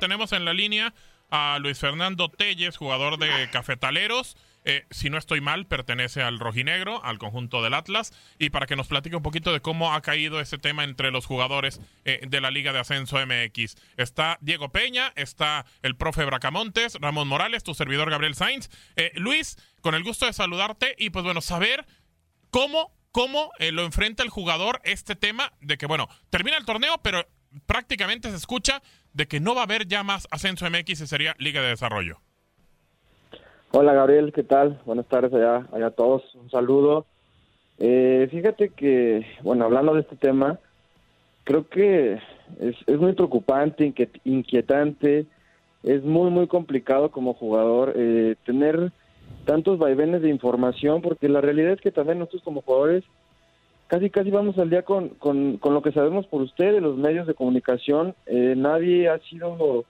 Tenemos en la línea a Luis Fernando Telles, jugador de Cafetaleros. Eh, si no estoy mal, pertenece al rojinegro, al conjunto del Atlas, y para que nos platique un poquito de cómo ha caído ese tema entre los jugadores eh, de la Liga de Ascenso MX. Está Diego Peña, está el profe Bracamontes, Ramón Morales, tu servidor Gabriel Sainz. Eh, Luis, con el gusto de saludarte y pues bueno, saber cómo, cómo lo enfrenta el jugador este tema de que, bueno, termina el torneo, pero prácticamente se escucha de que no va a haber ya más Ascenso MX y sería Liga de Desarrollo. Hola Gabriel, ¿qué tal? Buenas tardes allá, allá a todos, un saludo. Eh, fíjate que, bueno, hablando de este tema, creo que es, es muy preocupante, inquietante, es muy, muy complicado como jugador eh, tener tantos vaivenes de información, porque la realidad es que también nosotros como jugadores casi casi vamos al día con, con, con lo que sabemos por ustedes, los medios de comunicación. Eh, nadie ha sido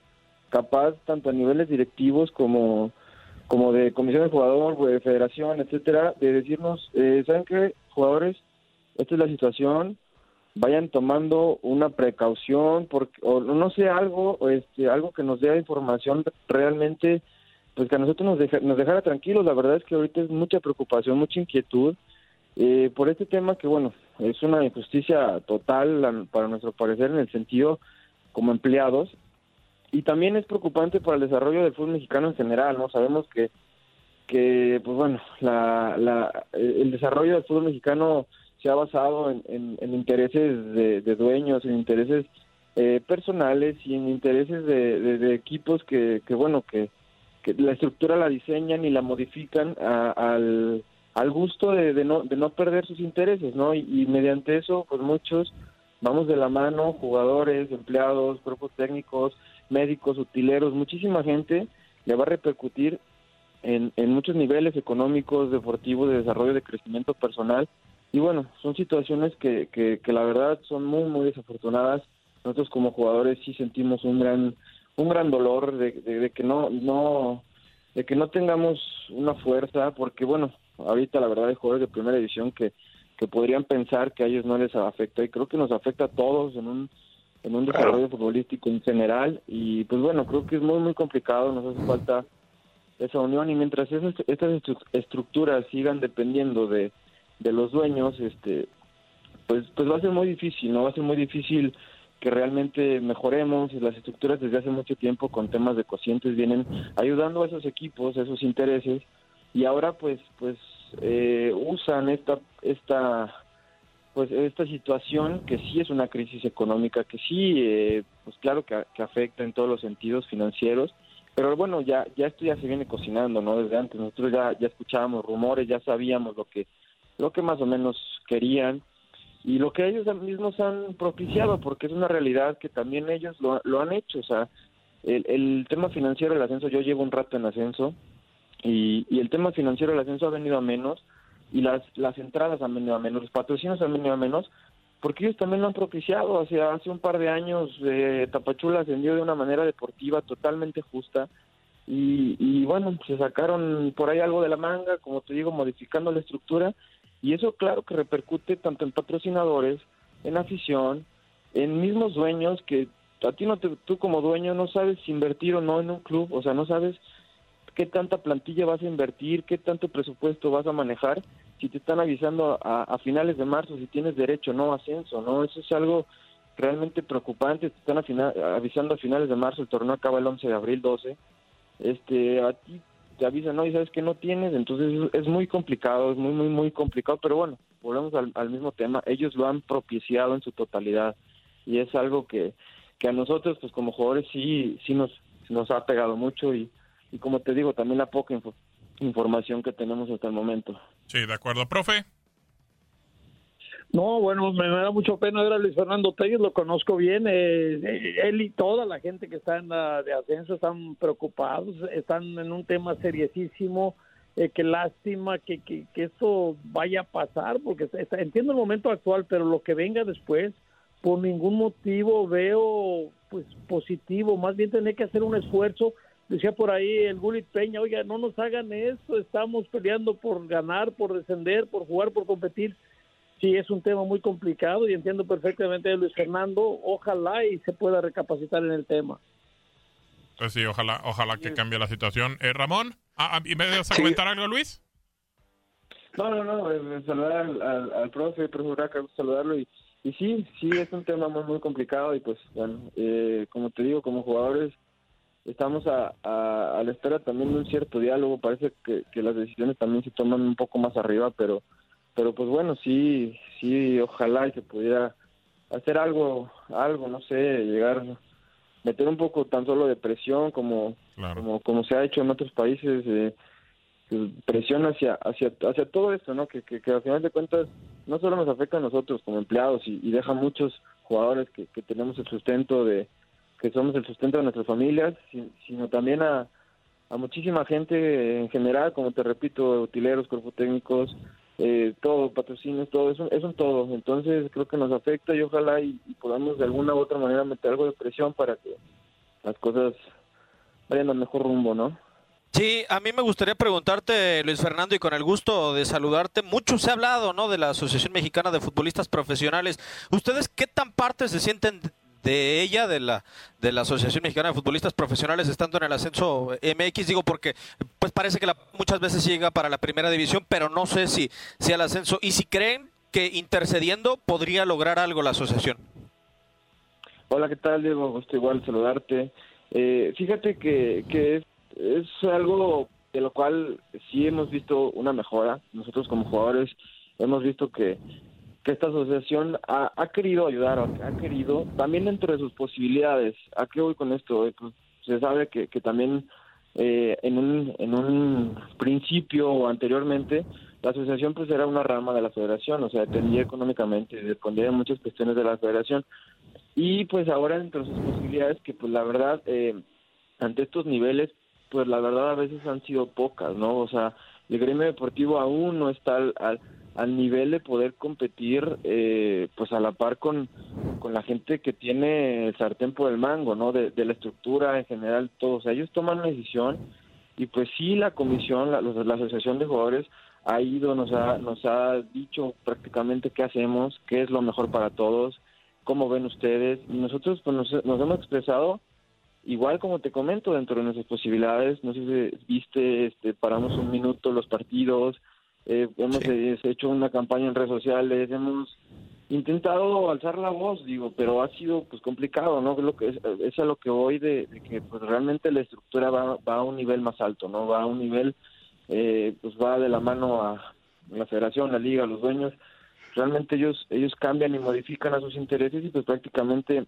capaz, tanto a niveles directivos como como de comisión de jugador, de federación, etcétera, de decirnos, eh, ¿saben qué, jugadores? Esta es la situación, vayan tomando una precaución, porque, o no sé, algo, este, algo que nos dé información realmente, pues que a nosotros nos, nos dejara tranquilos. La verdad es que ahorita es mucha preocupación, mucha inquietud eh, por este tema que, bueno, es una injusticia total para nuestro parecer en el sentido como empleados y también es preocupante para el desarrollo del fútbol mexicano en general, ¿no? Sabemos que, que pues bueno, la, la, el desarrollo del fútbol mexicano se ha basado en, intereses de, dueños, en intereses eh, personales y en intereses de, de, equipos que, que bueno, que, que, la estructura la diseñan y la modifican al, al gusto de, no, de no perder sus intereses, ¿no? Y, mediante eso, pues muchos vamos de la mano, jugadores, empleados, cuerpos técnicos, médicos, utileros, muchísima gente le va a repercutir en, en muchos niveles económicos, deportivos, de desarrollo, de crecimiento personal. Y bueno, son situaciones que, que, que la verdad son muy, muy desafortunadas. Nosotros como jugadores sí sentimos un gran, un gran dolor de, de, que no, no, de que no tengamos una fuerza, porque bueno, ahorita la verdad hay jugadores de primera división que, que podrían pensar que a ellos no les afecta y creo que nos afecta a todos en un en un desarrollo futbolístico en general y pues bueno, creo que es muy muy complicado, nos hace falta esa unión y mientras esas, estas estructuras sigan dependiendo de, de los dueños, este pues pues va a ser muy difícil, no va a ser muy difícil que realmente mejoremos y las estructuras desde hace mucho tiempo con temas de cocientes vienen ayudando a esos equipos, a esos intereses y ahora pues pues eh, usan esta esta pues esta situación que sí es una crisis económica, que sí, eh, pues claro que, que, afecta en todos los sentidos financieros, pero bueno, ya ya esto ya se viene cocinando, ¿no? Desde antes nosotros ya ya escuchábamos rumores, ya sabíamos lo que lo que más o menos querían y lo que ellos mismos han propiciado, porque es una realidad que también ellos lo, lo han hecho, o sea, el, el tema financiero del ascenso, yo llevo un rato en ascenso y, y el tema financiero del ascenso ha venido a menos y las, las entradas han venido a menos, los patrocinios han venido a menos, porque ellos también lo han propiciado. Hace, hace un par de años eh, Tapachula ascendió de una manera deportiva totalmente justa y, y bueno, se sacaron por ahí algo de la manga, como te digo, modificando la estructura y eso claro que repercute tanto en patrocinadores, en afición, en mismos dueños que a ti no te, tú como dueño no sabes si invertir o no en un club, o sea, no sabes qué tanta plantilla vas a invertir, qué tanto presupuesto vas a manejar, si te están avisando a, finales de marzo si tienes derecho o no ascenso, ¿no? Eso es algo realmente preocupante, te están avisando a finales de marzo, el torneo acaba el 11 de abril 12, este, a ti te avisan, no, y sabes que no tienes, entonces es muy complicado, es muy, muy, muy complicado, pero bueno, volvemos al, al mismo tema, ellos lo han propiciado en su totalidad y es algo que, que a nosotros, pues como jugadores, sí, sí nos, nos ha pegado mucho y, y como te digo, también la poca información que tenemos hasta el momento. Sí, de acuerdo, profe. No, bueno, me, da mucho pena ver a Luis Fernando Telles, lo conozco bien. Eh, eh, él y toda la gente que está en la de ascenso están preocupados, están en un tema seriosísimo. Eh, qué lástima que, que, que, esto vaya a pasar, porque entiendo el momento actual, pero lo que venga después, por ningún motivo veo pues positivo. Más bien tener que hacer un esfuerzo decía por ahí el Gulit Peña, oiga, no nos hagan eso, estamos peleando por ganar, por descender, por jugar, por competir. Sí, es un tema muy complicado y entiendo perfectamente a Luis Fernando, ojalá y se pueda recapacitar en el tema. Pues sí, ojalá, ojalá que cambie la situación. Eh, Ramón, ah, ah, ¿y me debes comentar algo, Luis? No, no, no, eh, saludar al, al, profe, profe saludarlo y, y sí, sí, es un tema muy, muy complicado y pues, bueno, eh, como te digo, como jugadores estamos a, a, la espera también de un cierto diálogo. Parece que, que, las decisiones también se toman un poco más arriba, pero, pero pues bueno, sí, sí, ojalá y se pudiera hacer algo, algo, no sé, llegar, meter un poco tan solo de presión como, como, como se ha hecho en otros países, eh, presión hacia, hacia, hacia todo esto, ¿no? Que, que, que al final de cuentas no solo nos afecta a nosotros como empleados y, y deja muchos jugadores que, que tenemos el sustento de que somos el sustento de nuestras familias, sino también a, muchísima gente en general, como te repito, utileros, cuerpos técnicos, eh, todo, patrocinios, todo, eso es un todo. Entonces creo que nos afecta y ojalá y, podamos de alguna u otra manera meter algo de presión para que las cosas vayan al mejor rumbo, ¿no? Sí, a mí me gustaría preguntarte, Luis Fernando, y con el gusto de saludarte. Mucho se ha hablado, ¿no? De la Asociación Mexicana de Futbolistas Profesionales. ¿Ustedes qué tan parte se sienten de ella, de la, de la Asociación Mexicana de Futbolistas Profesionales, estando en el ascenso MX, digo porque pues parece que la, muchas veces llega para la primera división, pero no sé si, si al ascenso, y si creen que intercediendo podría lograr algo la asociación. Hola, ¿qué tal, Diego? Gusto igual saludarte. Eh, fíjate que, que es, es algo de lo cual sí hemos visto una mejora. Nosotros como jugadores hemos visto que que esta asociación ha, ha querido ayudar, ha querido, también dentro de sus posibilidades. ¿A qué voy con esto? Eh, pues, se sabe que, que también eh, en, un, en un principio o anteriormente la asociación pues era una rama de la federación, o sea, dependía económicamente, dependía de muchas cuestiones de la federación. Y pues ahora dentro de sus posibilidades, que pues la verdad, eh, ante estos niveles, pues la verdad a veces han sido pocas, ¿no? O sea, el gremio deportivo aún no está al al nivel de poder competir eh, pues a la par con, con la gente que tiene el sartén por el mango, ¿no? De, la estructura en general, todos. ellos toman una decisión y pues sí la comisión, la, la asociación de jugadores ha ido, nos ha, nos ha dicho prácticamente qué hacemos, qué es lo mejor para todos, cómo ven ustedes y nosotros pues nos, nos hemos expresado igual como te comento dentro de nuestras posibilidades, no sé si viste, este, paramos un minuto los partidos, eh, hemos eh, hecho una campaña en redes sociales, hemos intentado alzar la voz, digo, pero ha sido pues complicado, ¿no? Es, lo que es, a lo que voy de, que pues realmente la estructura va, va, a un nivel más alto, ¿no? Va a un nivel, eh, pues va de la mano a la federación, la liga, los dueños, realmente ellos ellos cambian y modifican a sus intereses y pues prácticamente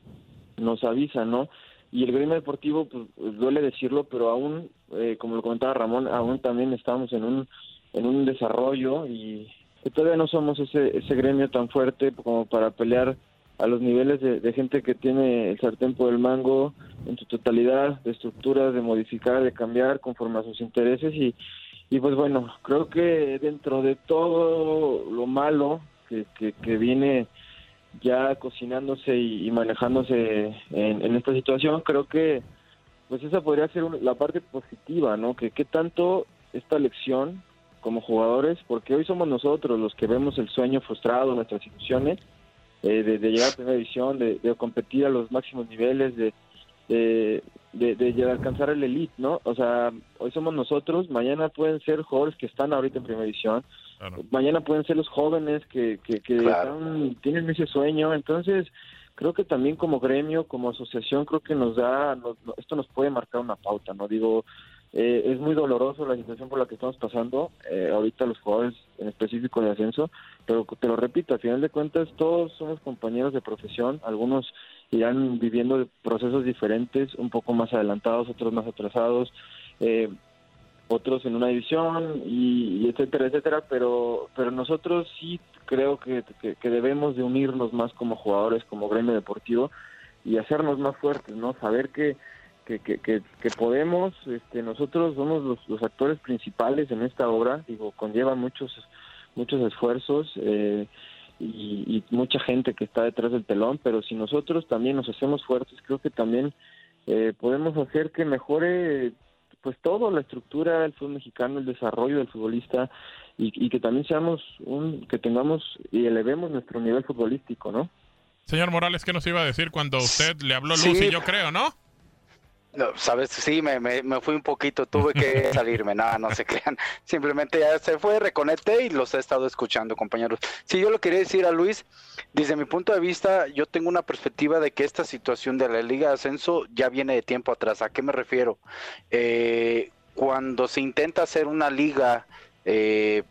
nos avisan, ¿no? Y el gremio deportivo, pues duele decirlo, pero aún, eh, como lo comentaba Ramón, aún también estamos en un en un desarrollo y todavía no somos ese ese gremio tan fuerte como para pelear a los niveles de, gente que tiene el sartén por el mango en su totalidad, de estructuras, de modificar, de cambiar conforme a sus intereses y, y pues bueno, creo que dentro de todo lo malo que, que, viene ya cocinándose y, manejándose en, esta situación, creo que pues esa podría ser la parte positiva, ¿no? Que qué tanto esta lección como jugadores, porque hoy somos nosotros los que vemos el sueño frustrado, nuestras ilusiones, eh, de, llegar a primera división, de, competir a los máximos niveles, de, de, alcanzar el elite, ¿no? O sea, hoy somos nosotros, mañana pueden ser jugadores que están ahorita en primera división, mañana pueden ser los jóvenes que, que, tienen ese sueño, entonces creo que también como gremio, como asociación, creo que nos da, esto nos puede marcar una pauta, ¿no? Digo, eh, es muy doloroso la situación por la que estamos pasando, eh, ahorita los jugadores en específico de ascenso, pero te lo repito, al final de cuentas todos somos compañeros de profesión, algunos irán viviendo procesos diferentes, un poco más adelantados, otros más atrasados, eh, otros en una división y, etcétera, etcétera, pero, pero nosotros sí creo que, que debemos de unirnos más como jugadores, como gremio deportivo y hacernos más fuertes, ¿no? Saber que que, que, que, podemos, este, nosotros somos los, los, actores principales en esta obra, digo, conlleva muchos, muchos esfuerzos eh, y, mucha gente que está detrás del telón, pero si nosotros también nos hacemos fuertes, creo que también eh, podemos hacer que mejore pues todo, la estructura del fútbol mexicano, el desarrollo del futbolista y, y que también seamos un, que tengamos y elevemos nuestro nivel futbolístico, ¿no? Señor Morales, ¿qué nos iba a decir cuando usted le habló Lucy, yo creo, ¿no? No, sabes, sí, me, me, fui un poquito, tuve que salirme, nada, no se crean. Simplemente ya se fue, reconecté y los he estado escuchando, compañeros. Sí, yo lo quería decir a Luis, desde mi punto de vista, yo tengo una perspectiva de que esta situación de la Liga de Ascenso ya viene de tiempo atrás. ¿A qué me refiero? Eh, cuando se intenta hacer una liga eh,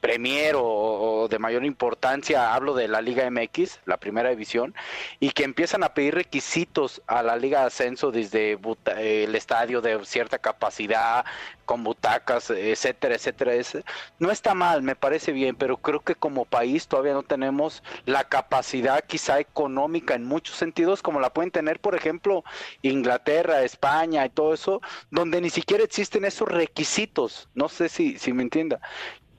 Premier o, de mayor importancia, hablo de la Liga MX, la primera división, y que empiezan a pedir requisitos a la Liga de Ascenso desde el estadio de cierta capacidad, con butacas, etcétera, etcétera. no está mal, me parece bien, pero creo que como país todavía no tenemos la capacidad quizá económica en muchos sentidos, como la pueden tener, por ejemplo, Inglaterra, España y todo eso, donde ni siquiera existen esos requisitos. No sé si, si me entienda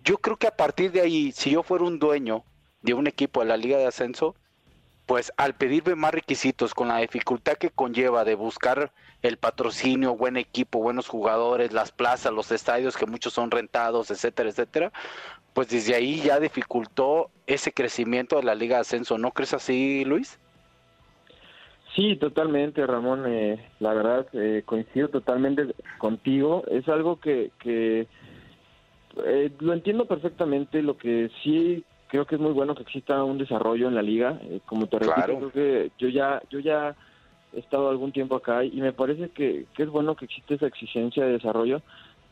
yo creo que a partir de ahí, si yo fuera un dueño de un equipo de la Liga de Ascenso, pues al pedirme más requisitos con la dificultad que conlleva de buscar el patrocinio, buen equipo, buenos jugadores, las plazas, los estadios que muchos son rentados, etcétera, etcétera, pues desde ahí ya dificultó ese crecimiento de la Liga de Ascenso. ¿No crees así, Luis? Sí, totalmente, Ramón. Eh, la verdad, eh, coincido totalmente contigo. Es algo que, que eh, lo entiendo perfectamente, lo que sí creo que es muy bueno que exista un desarrollo en la liga, eh, como te repito, creo que yo ya, yo ya he estado algún tiempo acá y me parece que, es bueno que existe esa exigencia de desarrollo,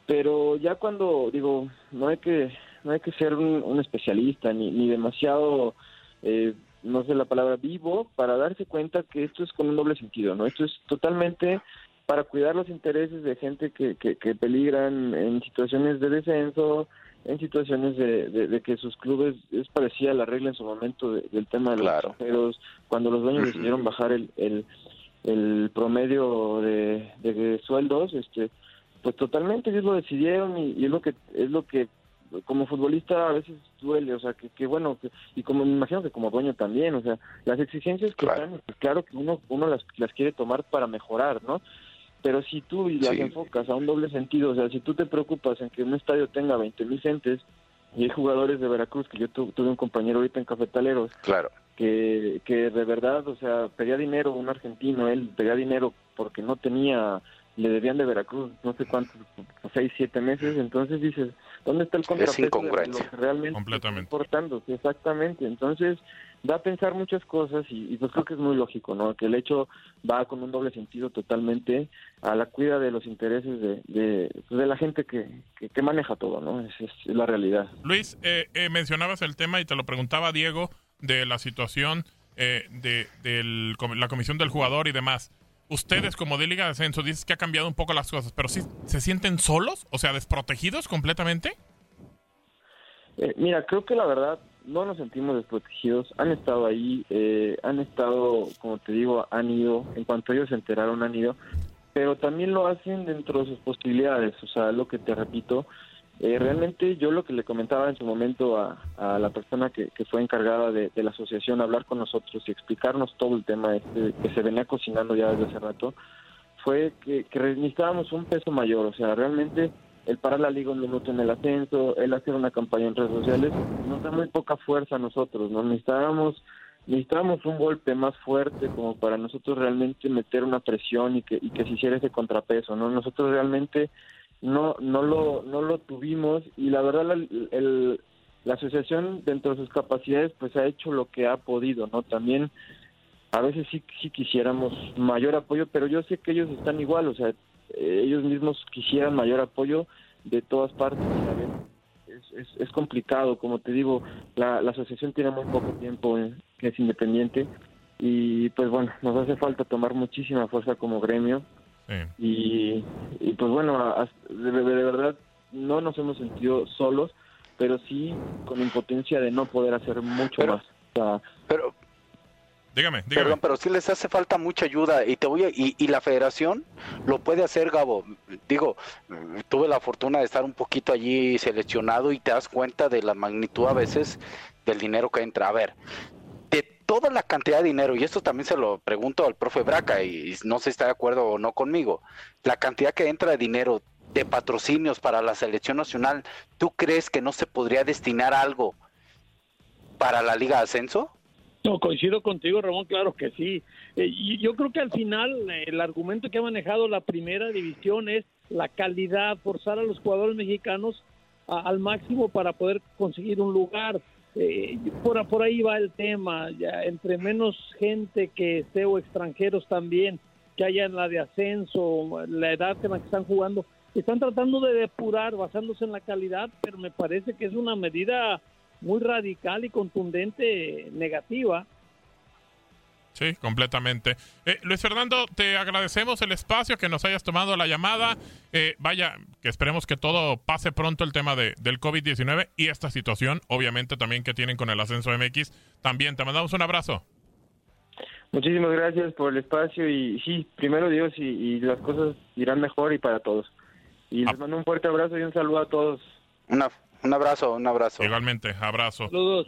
pero ya cuando digo, no hay que, no hay que ser un, especialista ni, ni demasiado, eh, no sé la palabra vivo, para darse cuenta que esto es con un doble sentido, ¿no? Esto es totalmente para cuidar los intereses de gente que, que, peligran en situaciones de descenso, en situaciones de, que sus clubes, es parecía la regla en su momento del tema de los claro. cuando los dueños decidieron bajar el, el, promedio de, sueldos, este pues totalmente ellos lo decidieron y, es lo que es lo que como futbolista a veces duele, o sea, que, que bueno, y como me imagino que como dueño también, o sea, las exigencias que claro. están, pues claro que uno, uno las, las quiere tomar para mejorar, ¿no? Pero si tú las enfocas a un doble sentido, o sea, si tú te preocupas en que un estadio tenga 20 mil gentes y hay jugadores de Veracruz, que yo tuve un compañero ahorita en Cafetaleros, claro. que, que de verdad, o sea, pedía dinero un argentino, él pedía dinero porque no tenía le debían de Veracruz no sé cuántos, seis, siete meses, entonces dices, ¿dónde está el contrapeso de lo que realmente Completamente. está importando? Sí, exactamente, entonces da a pensar muchas cosas y, y, pues creo que es muy lógico, ¿no? Que el hecho va con un doble sentido totalmente a la cuida de los intereses de, de, pues, de la gente que, que, que, maneja todo, ¿no? Es, es la realidad. Luis, eh, eh, mencionabas el tema y te lo preguntaba Diego de la situación eh, de, de la comisión del jugador y demás. Ustedes como de Liga de Ascenso dices que ha cambiado un poco las cosas, pero sí se sienten solos, o sea, desprotegidos completamente. Eh, mira, creo que la verdad no nos sentimos desprotegidos. Han estado ahí, eh, han estado, como te digo, han ido, en cuanto ellos se enteraron, han ido, pero también lo hacen dentro de sus posibilidades. O sea, lo que te repito, eh, realmente yo lo que le comentaba en su momento a, a la persona que, que fue encargada de, de, la asociación, hablar con nosotros y explicarnos todo el tema este que se venía cocinando ya desde hace rato, fue que, que necesitábamos un peso mayor. O sea, realmente el parar la liga un minuto en el ascenso, el hacer una campaña en redes sociales, nos da muy poca fuerza a nosotros, ¿no? Necesitábamos, necesitábamos un golpe más fuerte como para nosotros realmente meter una presión y que, y que se hiciera ese contrapeso, ¿no? Nosotros realmente no, no, lo, no lo tuvimos y la verdad la, el, la asociación dentro de sus capacidades pues ha hecho lo que ha podido, ¿no? También a veces sí, sí quisiéramos mayor apoyo, pero yo sé que ellos están igual, o sea, ellos mismos quisieran mayor apoyo de todas partes. Es, es, es complicado, como te digo, la, la, asociación tiene muy poco tiempo, eh, que es independiente, y pues bueno, nos hace falta tomar muchísima fuerza como gremio. Sí. Y, y, pues bueno, de, de, verdad no nos hemos sentido solos, pero sí con impotencia de no poder hacer mucho pero, más. O sea, pero, Dígame, dígame. Perdón, pero sí les hace falta mucha ayuda y te voy a, y, y, la federación lo puede hacer, Gabo. Digo, tuve la fortuna de estar un poquito allí seleccionado y te das cuenta de la magnitud a veces del dinero que entra. A ver, toda la cantidad de dinero, y esto también se lo pregunto al profe Braca y, no sé si está de acuerdo o no conmigo, la cantidad que entra de dinero de patrocinios para la selección nacional, ¿tú crees que no se podría destinar algo para la Liga de Ascenso? No, coincido contigo, Ramón, claro que sí. Eh, yo creo que al final eh, el argumento que ha manejado la primera división es la calidad, forzar a los jugadores mexicanos al máximo para poder conseguir un lugar. Eh, por, por ahí va el tema, ya entre menos gente que esté o extranjeros también, que haya en la de ascenso, la edad en la que están jugando, están tratando de depurar basándose en la calidad, pero me parece que es una medida muy radical y contundente negativa. Sí, completamente. Eh, Luis Fernando, te agradecemos el espacio, que nos hayas tomado la llamada. Eh, vaya, que esperemos que todo pase pronto el tema de, del COVID-19 y esta situación, obviamente también que tienen con el ascenso MX. También te mandamos un abrazo. Muchísimas gracias por el espacio y sí, primero Dios y, y las cosas irán mejor y para todos. Y les mando un fuerte abrazo y un saludo a todos. Una un abrazo, un abrazo. Igualmente, abrazo. Saludos.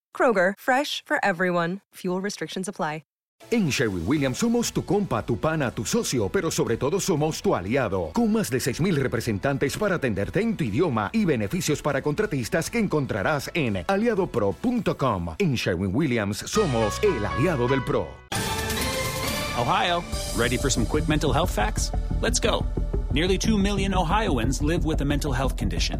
Kroger, fresh for everyone. Fuel restrictions apply. En Sherwin Williams somos tu compa, tu pana, tu socio, pero sobre todo somos tu aliado, con más de 6.000 representantes para atenderte en tu idioma y beneficios para contratistas que encontrarás en aliadopro.com. En Sherwin Williams somos el aliado del PRO. Ohio, ready for some quick mental health facts? Let's go. Nearly 2 million Ohioans live with a mental health condition.